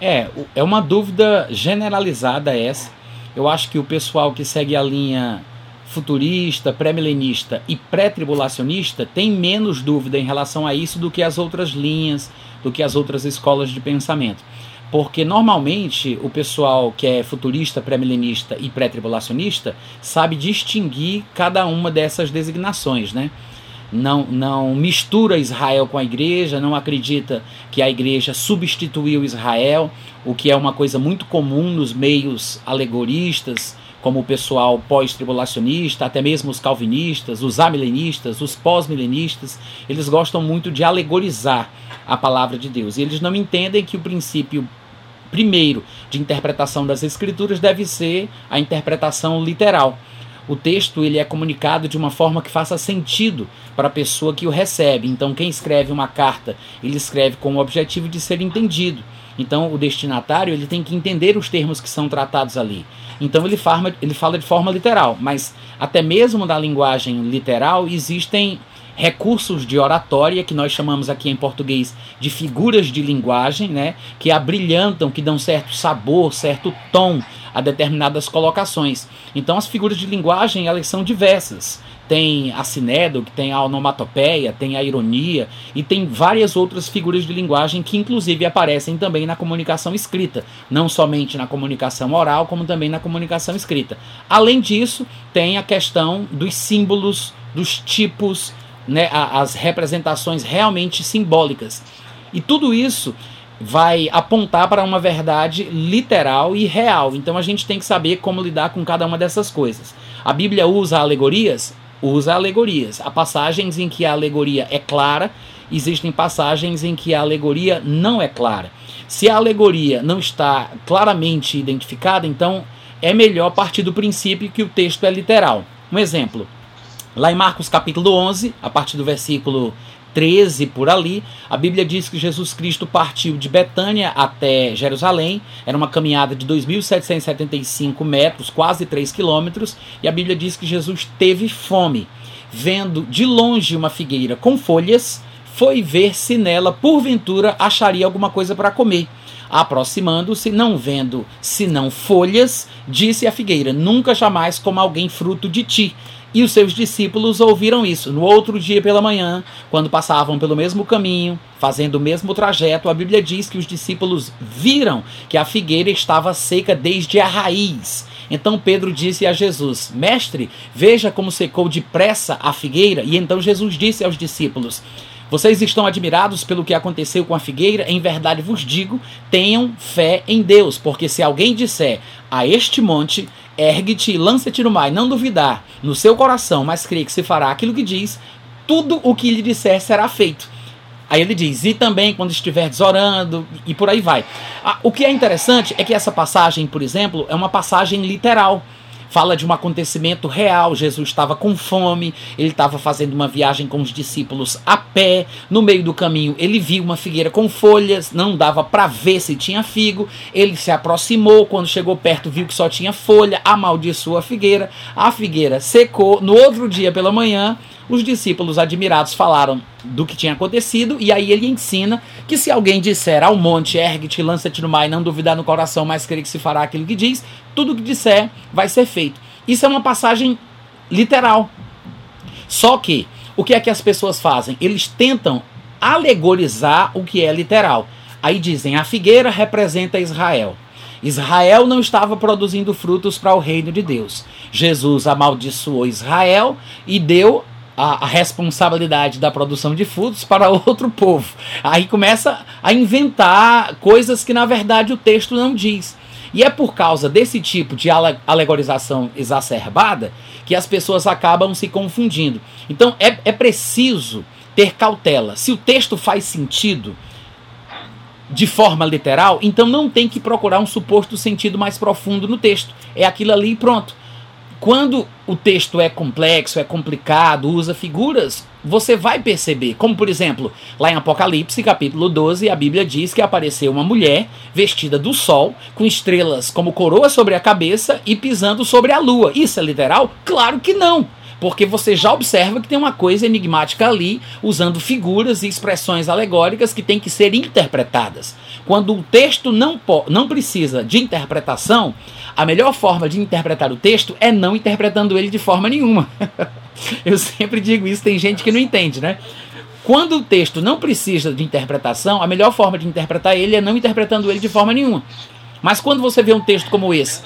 É, é uma dúvida generalizada essa. Eu acho que o pessoal que segue a linha futurista, pré-milenista e pré-tribulacionista tem menos dúvida em relação a isso do que as outras linhas, do que as outras escolas de pensamento. Porque normalmente o pessoal que é futurista, pré-milenista e pré-tribulacionista sabe distinguir cada uma dessas designações, né? Não, não mistura Israel com a igreja, não acredita que a igreja substituiu Israel, o que é uma coisa muito comum nos meios alegoristas, como o pessoal pós-tribulacionista, até mesmo os calvinistas, os amilenistas, os pós-milenistas, eles gostam muito de alegorizar a palavra de Deus. E eles não entendem que o princípio primeiro de interpretação das escrituras deve ser a interpretação literal. O texto ele é comunicado de uma forma que faça sentido para a pessoa que o recebe. Então, quem escreve uma carta, ele escreve com o objetivo de ser entendido. Então, o destinatário ele tem que entender os termos que são tratados ali. Então, ele, ele fala de forma literal, mas até mesmo na linguagem literal existem recursos de oratória, que nós chamamos aqui em português de figuras de linguagem, né, que abrilhantam, que dão certo sabor, certo tom a determinadas colocações. Então as figuras de linguagem elas são diversas. Tem a sinédo, que tem a onomatopeia, tem a ironia e tem várias outras figuras de linguagem que inclusive aparecem também na comunicação escrita, não somente na comunicação oral, como também na comunicação escrita. Além disso, tem a questão dos símbolos, dos tipos, né, as representações realmente simbólicas. E tudo isso vai apontar para uma verdade literal e real. Então a gente tem que saber como lidar com cada uma dessas coisas. A Bíblia usa alegorias? Usa alegorias. Há passagens em que a alegoria é clara, existem passagens em que a alegoria não é clara. Se a alegoria não está claramente identificada, então é melhor partir do princípio que o texto é literal. Um exemplo, Lá em Marcos capítulo 11, a partir do versículo 13 por ali, a Bíblia diz que Jesus Cristo partiu de Betânia até Jerusalém, era uma caminhada de 2.775 metros, quase 3 quilômetros, e a Bíblia diz que Jesus teve fome. Vendo de longe uma figueira com folhas, foi ver se nela, porventura, acharia alguma coisa para comer. Aproximando-se, não vendo senão folhas, disse a figueira: Nunca jamais coma alguém fruto de ti. E os seus discípulos ouviram isso. No outro dia pela manhã, quando passavam pelo mesmo caminho, fazendo o mesmo trajeto, a Bíblia diz que os discípulos viram que a figueira estava seca desde a raiz. Então Pedro disse a Jesus: Mestre, veja como secou depressa a figueira. E então Jesus disse aos discípulos: vocês estão admirados pelo que aconteceu com a figueira? Em verdade vos digo: tenham fé em Deus, porque se alguém disser a este monte, ergue-te e lança-te no mar, não duvidar no seu coração, mas crê que se fará aquilo que diz, tudo o que lhe disser será feito. Aí ele diz, e também quando estiveres orando, e por aí vai. Ah, o que é interessante é que essa passagem, por exemplo, é uma passagem literal fala de um acontecimento real. Jesus estava com fome, ele estava fazendo uma viagem com os discípulos a pé. No meio do caminho, ele viu uma figueira com folhas, não dava para ver se tinha figo. Ele se aproximou, quando chegou perto, viu que só tinha folha, amaldiçoou a figueira. A figueira secou. No outro dia pela manhã, os discípulos admirados falaram do que tinha acontecido, e aí ele ensina que se alguém disser ao monte, ergue-te, lança-te no mar e não duvidar no coração, mas crer que se fará aquilo que diz, tudo que disser vai ser feito. Isso é uma passagem literal. Só que, o que é que as pessoas fazem? Eles tentam alegorizar o que é literal. Aí dizem, a figueira representa Israel. Israel não estava produzindo frutos para o reino de Deus. Jesus amaldiçoou Israel e deu a, a, responsabilidade da produção de frutos para outro povo. Aí começa a inventar coisas que na verdade o texto não diz. E é por causa desse tipo de alegorização exacerbada que as pessoas acabam se confundindo. Então é, é preciso ter cautela. Se o texto faz sentido de forma literal, então não tem que procurar um suposto sentido mais profundo no texto. É aquilo ali e pronto. Quando o texto é complexo, é complicado, usa figuras, você vai perceber. Como, por exemplo, lá em Apocalipse, capítulo 12, a Bíblia diz que apareceu uma mulher vestida do sol, com estrelas como coroa sobre a cabeça e pisando sobre a lua. Isso é literal? Claro que não. Porque você já observa que tem uma coisa enigmática ali, usando figuras e expressões alegóricas que têm que ser interpretadas. Quando o texto não, não precisa de interpretação, a melhor forma de interpretar o texto é não interpretando ele de forma nenhuma. Eu sempre digo isso, tem gente que não entende, né? Quando o texto não precisa de interpretação, a melhor forma de interpretar ele é não interpretando ele de forma nenhuma. Mas quando você vê um texto como esse,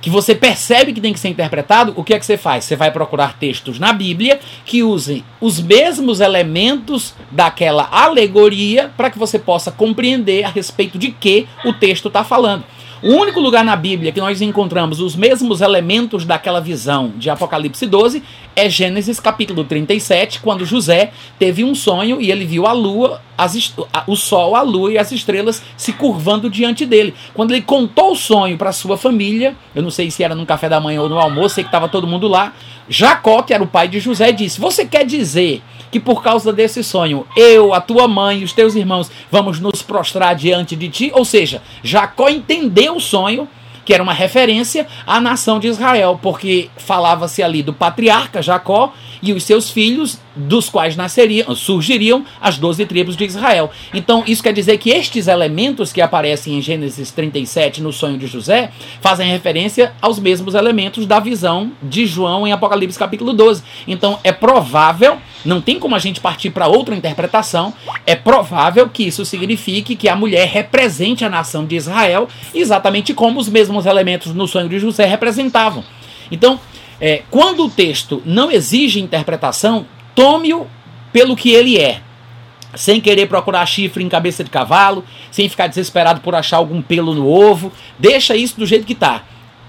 que você percebe que tem que ser interpretado, o que é que você faz? Você vai procurar textos na Bíblia que usem os mesmos elementos daquela alegoria para que você possa compreender a respeito de que o texto está falando. O único lugar na Bíblia que nós encontramos os mesmos elementos daquela visão de Apocalipse 12 é Gênesis capítulo 37, quando José teve um sonho e ele viu a lua, as, o sol, a lua e as estrelas se curvando diante dele. Quando ele contou o sonho para sua família, eu não sei se era no café da manhã ou no almoço, sei que estava todo mundo lá. Jacó, que era o pai de José, disse: Você quer dizer que por causa desse sonho, eu, a tua mãe e os teus irmãos vamos nos prostrar diante de ti? Ou seja, Jacó entendeu o sonho que era uma referência à nação de Israel, porque falava-se ali do patriarca Jacó e os seus filhos, dos quais nasceriam, surgiriam as doze tribos de Israel. Então, isso quer dizer que estes elementos que aparecem em Gênesis 37 no sonho de José fazem referência aos mesmos elementos da visão de João em Apocalipse capítulo 12. Então, é provável, não tem como a gente partir para outra interpretação, é provável que isso signifique que a mulher represente a nação de Israel, exatamente como os mesmos elementos no sonho de José representavam. Então, é, quando o texto não exige interpretação, tome-o pelo que ele é. Sem querer procurar chifre em cabeça de cavalo, sem ficar desesperado por achar algum pelo no ovo. Deixa isso do jeito que está.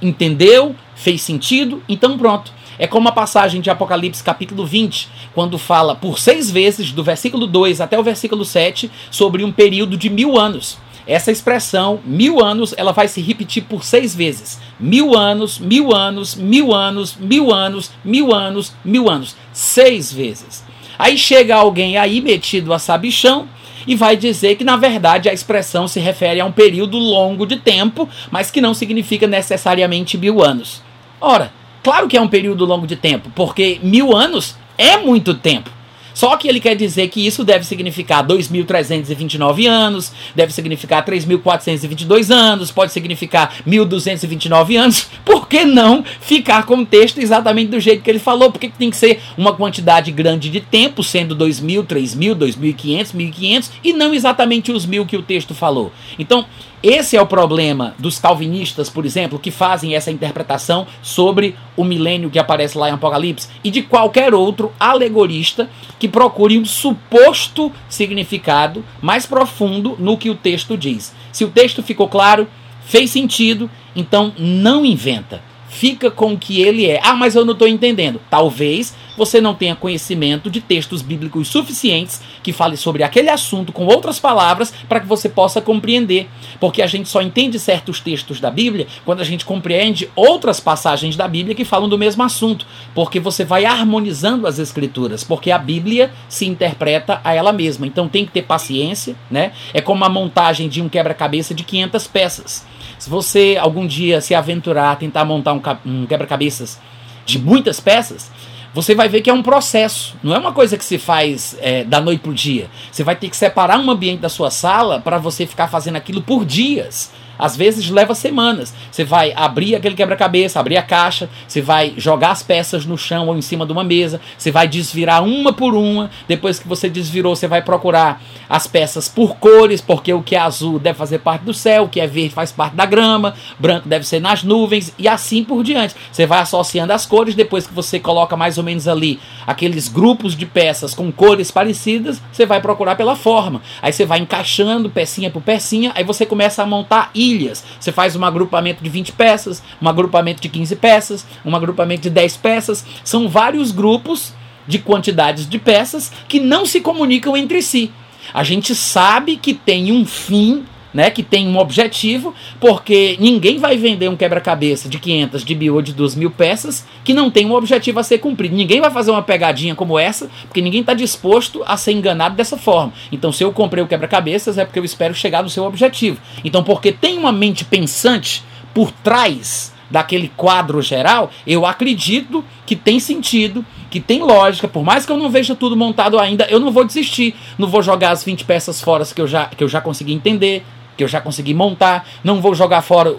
Entendeu? Fez sentido? Então pronto. É como a passagem de Apocalipse capítulo 20, quando fala por seis vezes, do versículo 2 até o versículo 7, sobre um período de mil anos. Essa expressão, mil anos, ela vai se repetir por seis vezes. Mil anos, mil anos, mil anos, mil anos, mil anos, mil anos. Seis vezes. Aí chega alguém aí metido a sabichão e vai dizer que, na verdade, a expressão se refere a um período longo de tempo, mas que não significa necessariamente mil anos. Ora, claro que é um período longo de tempo, porque mil anos é muito tempo. Só que ele quer dizer que isso deve significar 2.329 anos, deve significar 3.422 anos, pode significar 1.229 anos. Por que não ficar com o texto exatamente do jeito que ele falou? Por que tem que ser uma quantidade grande de tempo, sendo 2.000, 3.000, 2.500, 1.500 e não exatamente os mil que o texto falou? Então, esse é o problema dos calvinistas, por exemplo, que fazem essa interpretação sobre o milênio que aparece lá em Apocalipse e de qualquer outro alegorista que procure um suposto significado mais profundo no que o texto diz. Se o texto ficou claro, fez sentido, então não inventa fica com o que ele é. Ah, mas eu não estou entendendo. Talvez você não tenha conhecimento de textos bíblicos suficientes que fale sobre aquele assunto com outras palavras para que você possa compreender. Porque a gente só entende certos textos da Bíblia quando a gente compreende outras passagens da Bíblia que falam do mesmo assunto. Porque você vai harmonizando as escrituras. Porque a Bíblia se interpreta a ela mesma. Então tem que ter paciência, né? É como a montagem de um quebra-cabeça de 500 peças. Se você algum dia se aventurar a tentar montar um, um quebra-cabeças de muitas peças, você vai ver que é um processo. Não é uma coisa que se faz é, da noite para o dia. Você vai ter que separar um ambiente da sua sala para você ficar fazendo aquilo por dias. Às vezes leva semanas. Você vai abrir aquele quebra-cabeça, abrir a caixa, você vai jogar as peças no chão ou em cima de uma mesa, você vai desvirar uma por uma. Depois que você desvirou, você vai procurar as peças por cores, porque o que é azul deve fazer parte do céu, o que é verde faz parte da grama, branco deve ser nas nuvens e assim por diante. Você vai associando as cores, depois que você coloca mais ou menos ali aqueles grupos de peças com cores parecidas, você vai procurar pela forma. Aí você vai encaixando pecinha por pecinha, aí você começa a montar ilhas. Você faz um agrupamento de 20 peças, um agrupamento de 15 peças, um agrupamento de 10 peças. São vários grupos de quantidades de peças que não se comunicam entre si. A gente sabe que tem um fim né, que tem um objetivo, porque ninguém vai vender um quebra-cabeça de 500, de mil ou de 2 mil peças que não tem um objetivo a ser cumprido. Ninguém vai fazer uma pegadinha como essa, porque ninguém está disposto a ser enganado dessa forma. Então, se eu comprei o quebra-cabeças, é porque eu espero chegar no seu objetivo. Então, porque tem uma mente pensante por trás daquele quadro geral, eu acredito que tem sentido, que tem lógica, por mais que eu não veja tudo montado ainda, eu não vou desistir, não vou jogar as 20 peças fora que eu já, que eu já consegui entender, que eu já consegui montar, não vou jogar fora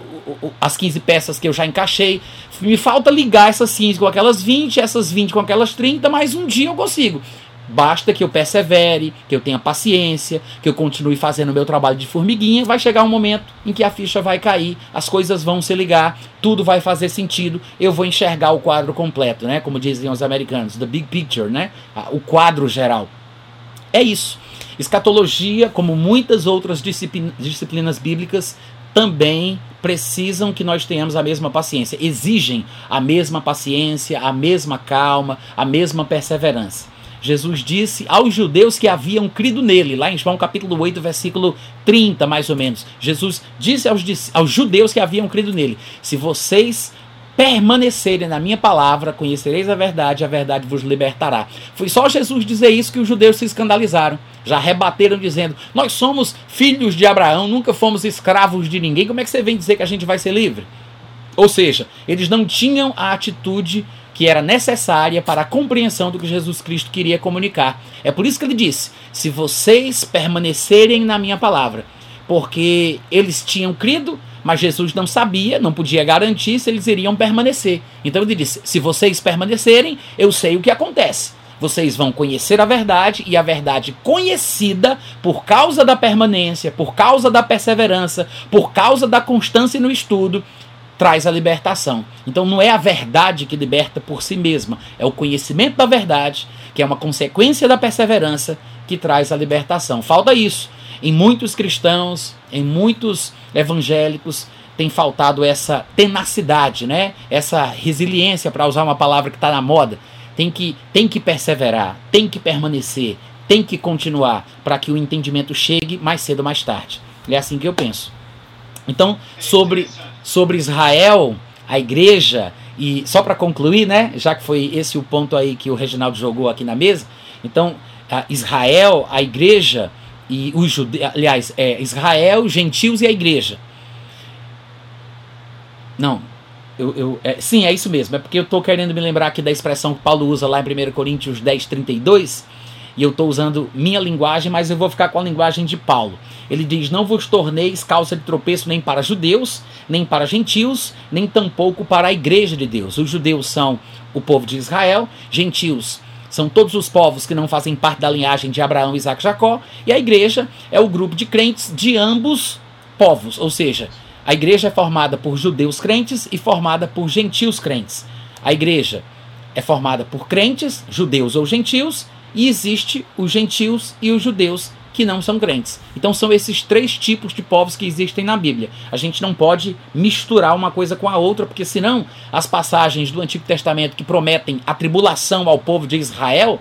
as 15 peças que eu já encaixei. Me falta ligar essas 15 com aquelas 20, essas 20 com aquelas 30, mas um dia eu consigo. Basta que eu persevere, que eu tenha paciência, que eu continue fazendo o meu trabalho de formiguinha. Vai chegar um momento em que a ficha vai cair, as coisas vão se ligar, tudo vai fazer sentido. Eu vou enxergar o quadro completo, né? Como diziam os americanos, the big picture, né? O quadro geral. É isso. Escatologia, como muitas outras disciplinas bíblicas, também precisam que nós tenhamos a mesma paciência, exigem a mesma paciência, a mesma calma, a mesma perseverança. Jesus disse aos judeus que haviam crido nele, lá em João capítulo 8, versículo 30, mais ou menos. Jesus disse aos, aos judeus que haviam crido nele: Se vocês permanecerem na minha palavra, conhecereis a verdade, a verdade vos libertará. Foi só Jesus dizer isso que os judeus se escandalizaram. Já rebateram dizendo: Nós somos filhos de Abraão, nunca fomos escravos de ninguém. Como é que você vem dizer que a gente vai ser livre? Ou seja, eles não tinham a atitude que era necessária para a compreensão do que Jesus Cristo queria comunicar. É por isso que ele disse: Se vocês permanecerem na minha palavra, porque eles tinham crido, mas Jesus não sabia, não podia garantir se eles iriam permanecer. Então ele disse: Se vocês permanecerem, eu sei o que acontece. Vocês vão conhecer a verdade e a verdade conhecida por causa da permanência, por causa da perseverança, por causa da constância no estudo, traz a libertação. Então não é a verdade que liberta por si mesma, é o conhecimento da verdade, que é uma consequência da perseverança, que traz a libertação. Falta isso. Em muitos cristãos, em muitos evangélicos, tem faltado essa tenacidade, né? essa resiliência, para usar uma palavra que está na moda. Tem que, tem que perseverar, tem que permanecer, tem que continuar para que o entendimento chegue mais cedo ou mais tarde. É assim que eu penso. Então, sobre, sobre Israel, a igreja, e só para concluir, né, já que foi esse o ponto aí que o Reginaldo jogou aqui na mesa, então, Israel, a igreja e os judeus, aliás, é Israel, gentios e a igreja. Não, eu, eu é, sim, é isso mesmo, é porque eu estou querendo me lembrar aqui da expressão que Paulo usa lá em 1 Coríntios 10, 32, e eu estou usando minha linguagem, mas eu vou ficar com a linguagem de Paulo. Ele diz: Não vos torneis causa de tropeço nem para judeus, nem para gentios, nem tampouco para a igreja de Deus. Os judeus são o povo de Israel, gentios são todos os povos que não fazem parte da linhagem de Abraão, Isaac e Jacó, e a igreja é o grupo de crentes de ambos povos, ou seja, a igreja é formada por judeus crentes e formada por gentios crentes. A igreja é formada por crentes, judeus ou gentios, e existe os gentios e os judeus que não são crentes. Então são esses três tipos de povos que existem na Bíblia. A gente não pode misturar uma coisa com a outra, porque senão as passagens do Antigo Testamento que prometem a tribulação ao povo de Israel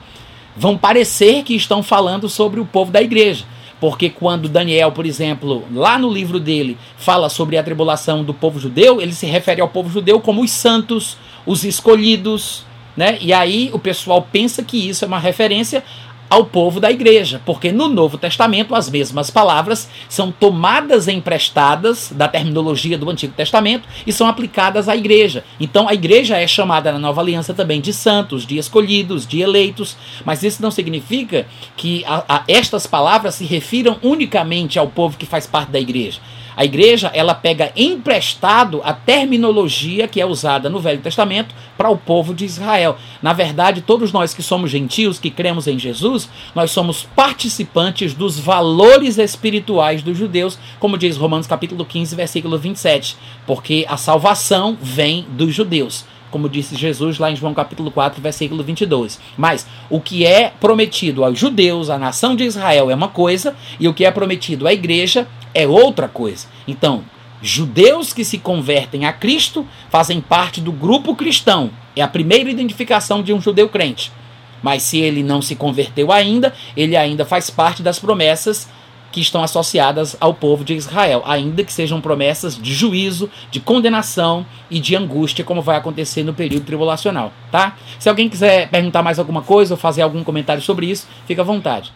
vão parecer que estão falando sobre o povo da igreja. Porque quando Daniel, por exemplo, lá no livro dele, fala sobre a tribulação do povo judeu, ele se refere ao povo judeu como os santos, os escolhidos, né? E aí o pessoal pensa que isso é uma referência ao povo da igreja, porque no Novo Testamento as mesmas palavras são tomadas emprestadas da terminologia do Antigo Testamento e são aplicadas à igreja. Então a igreja é chamada na Nova Aliança também de santos, de escolhidos, de eleitos, mas isso não significa que a, a estas palavras se refiram unicamente ao povo que faz parte da igreja. A igreja, ela pega emprestado a terminologia que é usada no Velho Testamento para o povo de Israel. Na verdade, todos nós que somos gentios, que cremos em Jesus, nós somos participantes dos valores espirituais dos judeus, como diz Romanos capítulo 15, versículo 27, porque a salvação vem dos judeus como disse Jesus lá em João capítulo 4, versículo 22. Mas o que é prometido aos judeus, à nação de Israel, é uma coisa, e o que é prometido à igreja é outra coisa. Então, judeus que se convertem a Cristo fazem parte do grupo cristão. É a primeira identificação de um judeu crente. Mas se ele não se converteu ainda, ele ainda faz parte das promessas que estão associadas ao povo de Israel, ainda que sejam promessas de juízo, de condenação e de angústia, como vai acontecer no período tribulacional, tá? Se alguém quiser perguntar mais alguma coisa ou fazer algum comentário sobre isso, fica à vontade.